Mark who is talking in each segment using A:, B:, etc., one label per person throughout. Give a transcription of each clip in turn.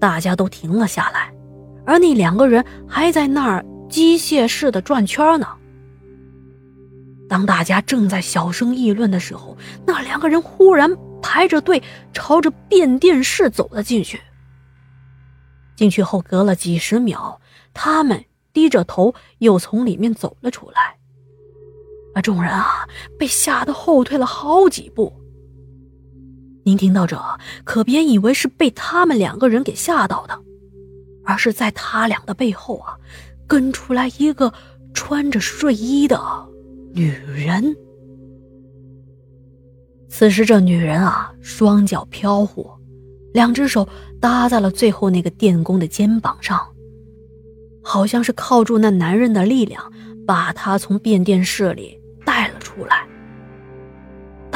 A: 大家都停了下来，而那两个人还在那儿机械式的转圈呢。当大家正在小声议论的时候，那两个人忽然排着队朝着变电室走了进去。进去后，隔了几十秒，他们低着头又从里面走了出来。而众人啊，被吓得后退了好几步。您听到这，可别以为是被他们两个人给吓到的，而是在他俩的背后啊，跟出来一个穿着睡衣的女人。此时，这女人啊，双脚飘忽，两只手搭在了最后那个电工的肩膀上，好像是靠住那男人的力量，把他从变电室里带了出来。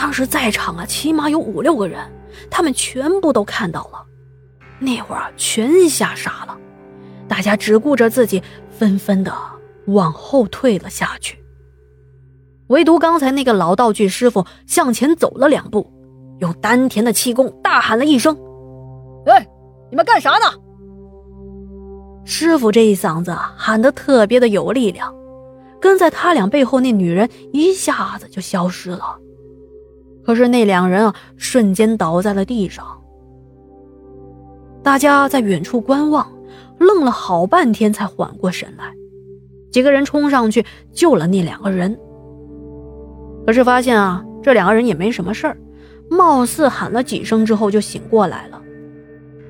A: 当时在场啊，起码有五六个人，他们全部都看到了。那会儿全吓傻了，大家只顾着自己，纷纷的往后退了下去。唯独刚才那个老道具师傅向前走了两步，用丹田的气功大喊了一声：“
B: 哎，你们干啥呢？”
A: 师傅这一嗓子喊得特别的有力量，跟在他俩背后那女人一下子就消失了。可是那两人啊，瞬间倒在了地上。大家在远处观望，愣了好半天才缓过神来。几个人冲上去救了那两个人。可是发现啊，这两个人也没什么事儿，貌似喊了几声之后就醒过来了。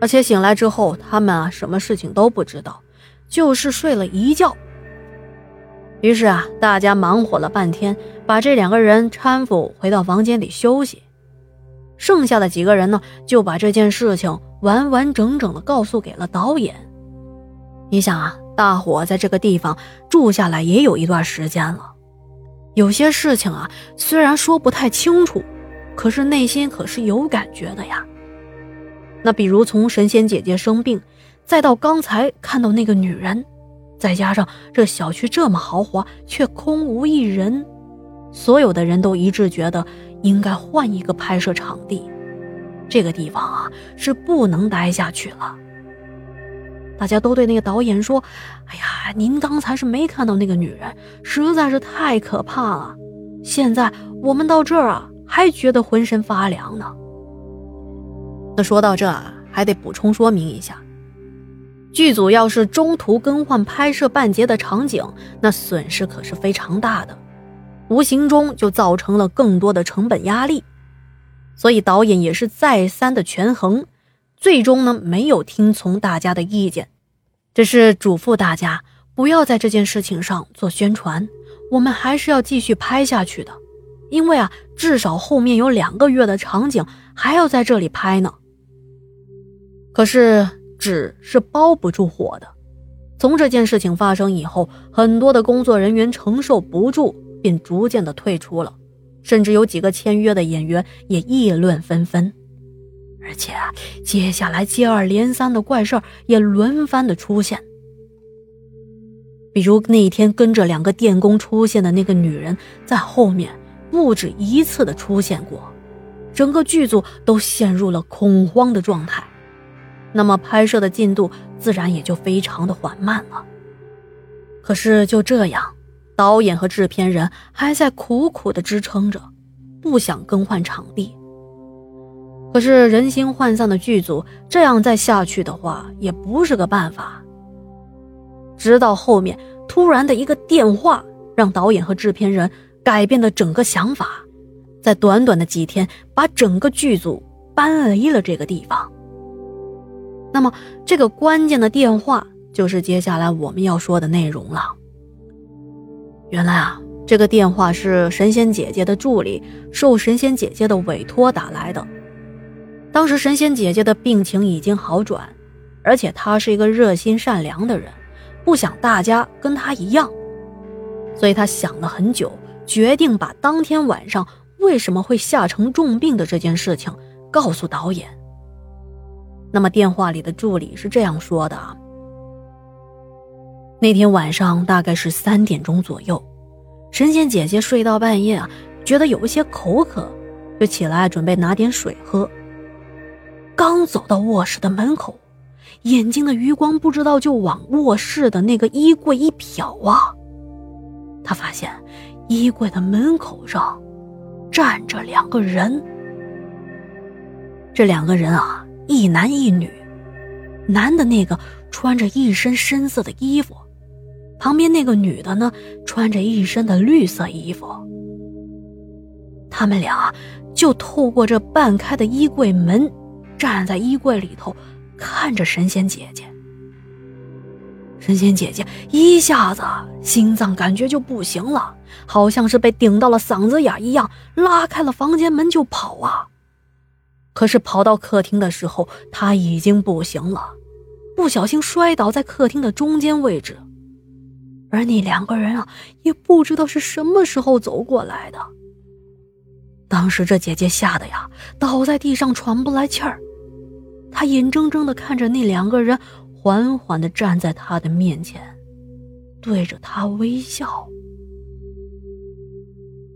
A: 而且醒来之后，他们啊，什么事情都不知道，就是睡了一觉。于是啊，大家忙活了半天，把这两个人搀扶回到房间里休息。剩下的几个人呢，就把这件事情完完整整的告诉给了导演。你想啊，大伙在这个地方住下来也有一段时间了，有些事情啊，虽然说不太清楚，可是内心可是有感觉的呀。那比如从神仙姐姐生病，再到刚才看到那个女人。再加上这小区这么豪华，却空无一人，所有的人都一致觉得应该换一个拍摄场地。这个地方啊是不能待下去了。大家都对那个导演说：“哎呀，您刚才是没看到那个女人，实在是太可怕了。现在我们到这儿啊，还觉得浑身发凉呢。”那说到这，还得补充说明一下。剧组要是中途更换拍摄半截的场景，那损失可是非常大的，无形中就造成了更多的成本压力。所以导演也是再三的权衡，最终呢没有听从大家的意见，只是嘱咐大家不要在这件事情上做宣传，我们还是要继续拍下去的，因为啊至少后面有两个月的场景还要在这里拍呢。可是。纸是包不住火的。从这件事情发生以后，很多的工作人员承受不住，便逐渐的退出了，甚至有几个签约的演员也议论纷纷。而且啊，接下来接二连三的怪事儿也轮番的出现。比如那天跟着两个电工出现的那个女人，在后面不止一次的出现过，整个剧组都陷入了恐慌的状态。那么拍摄的进度自然也就非常的缓慢了。可是就这样，导演和制片人还在苦苦的支撑着，不想更换场地。可是人心涣散的剧组，这样再下去的话也不是个办法。直到后面突然的一个电话，让导演和制片人改变了整个想法，在短短的几天，把整个剧组搬离了这个地方。那么，这个关键的电话就是接下来我们要说的内容了。原来啊，这个电话是神仙姐姐的助理受神仙姐姐的委托打来的。当时神仙姐姐的病情已经好转，而且她是一个热心善良的人，不想大家跟她一样，所以她想了很久，决定把当天晚上为什么会吓成重病的这件事情告诉导演。那么电话里的助理是这样说的：那天晚上大概是三点钟左右，神仙姐姐睡到半夜啊，觉得有一些口渴，就起来准备拿点水喝。刚走到卧室的门口，眼睛的余光不知道就往卧室的那个衣柜一瞟啊，他发现衣柜的门口上站着两个人。这两个人啊，一男一女，男的那个穿着一身深色的衣服，旁边那个女的呢，穿着一身的绿色衣服。他们俩就透过这半开的衣柜门，站在衣柜里头，看着神仙姐姐。神仙姐姐一下子心脏感觉就不行了，好像是被顶到了嗓子眼一样，拉开了房间门就跑啊。可是跑到客厅的时候，他已经不行了，不小心摔倒在客厅的中间位置。而那两个人啊，也不知道是什么时候走过来的。当时这姐姐吓得呀，倒在地上喘不来气儿。她眼睁睁地看着那两个人缓缓地站在她的面前，对着她微笑。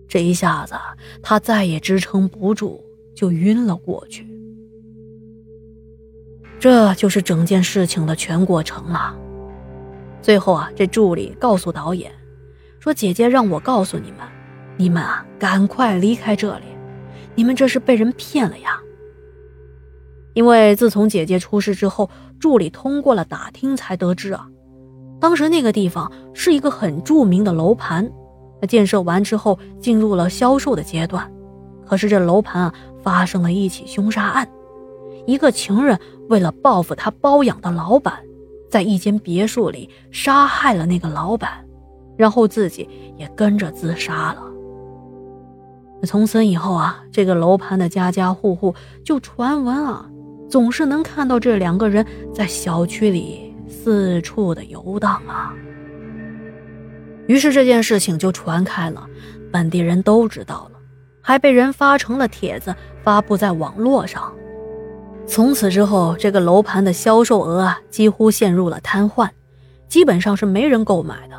A: 这一下子，她再也支撑不住，就晕了过去。这就是整件事情的全过程了。最后啊，这助理告诉导演，说：“姐姐让我告诉你们。”你们啊，赶快离开这里！你们这是被人骗了呀！因为自从姐姐出事之后，助理通过了打听才得知啊，当时那个地方是一个很著名的楼盘，那建设完之后进入了销售的阶段。可是这楼盘啊，发生了一起凶杀案，一个情人为了报复他包养的老板，在一间别墅里杀害了那个老板，然后自己也跟着自杀了。从此以后啊，这个楼盘的家家户户就传闻啊，总是能看到这两个人在小区里四处的游荡啊。于是这件事情就传开了，本地人都知道了，还被人发成了帖子发布在网络上。从此之后，这个楼盘的销售额啊，几乎陷入了瘫痪，基本上是没人购买的。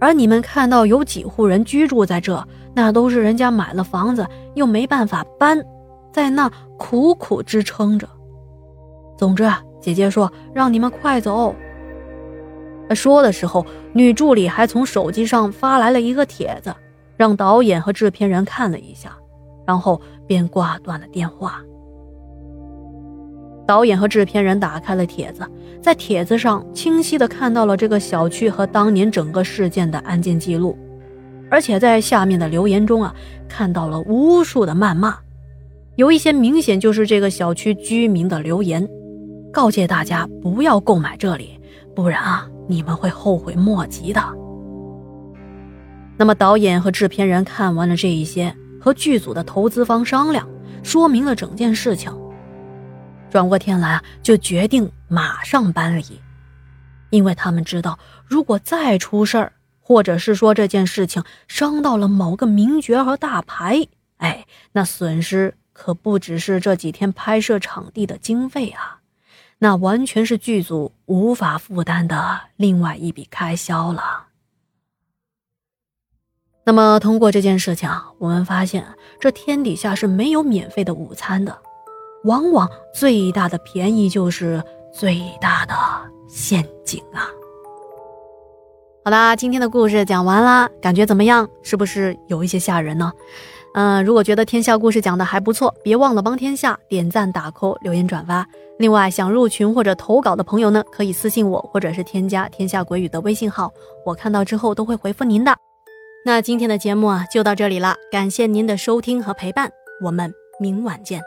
A: 而你们看到有几户人居住在这？那都是人家买了房子又没办法搬，在那苦苦支撑着。总之啊，姐姐说让你们快走。说的时候，女助理还从手机上发来了一个帖子，让导演和制片人看了一下，然后便挂断了电话。导演和制片人打开了帖子，在帖子上清晰的看到了这个小区和当年整个事件的案件记录。而且在下面的留言中啊，看到了无数的谩骂，有一些明显就是这个小区居民的留言，告诫大家不要购买这里，不然啊，你们会后悔莫及的。那么导演和制片人看完了这一些，和剧组的投资方商量，说明了整件事情，转过天来，就决定马上搬离，因为他们知道，如果再出事儿。或者是说这件事情伤到了某个名角和大牌，哎，那损失可不只是这几天拍摄场地的经费啊，那完全是剧组无法负担的另外一笔开销了。那么通过这件事情，我们发现这天底下是没有免费的午餐的，往往最大的便宜就是最大的陷阱啊。好啦，今天的故事讲完啦，感觉怎么样？是不是有一些吓人呢？嗯，如果觉得天下故事讲的还不错，别忘了帮天下点赞、打 call、留言、转发。另外，想入群或者投稿的朋友呢，可以私信我，或者是添加天下鬼语的微信号，我看到之后都会回复您的。那今天的节目啊，就到这里了，感谢您的收听和陪伴，我们明晚见。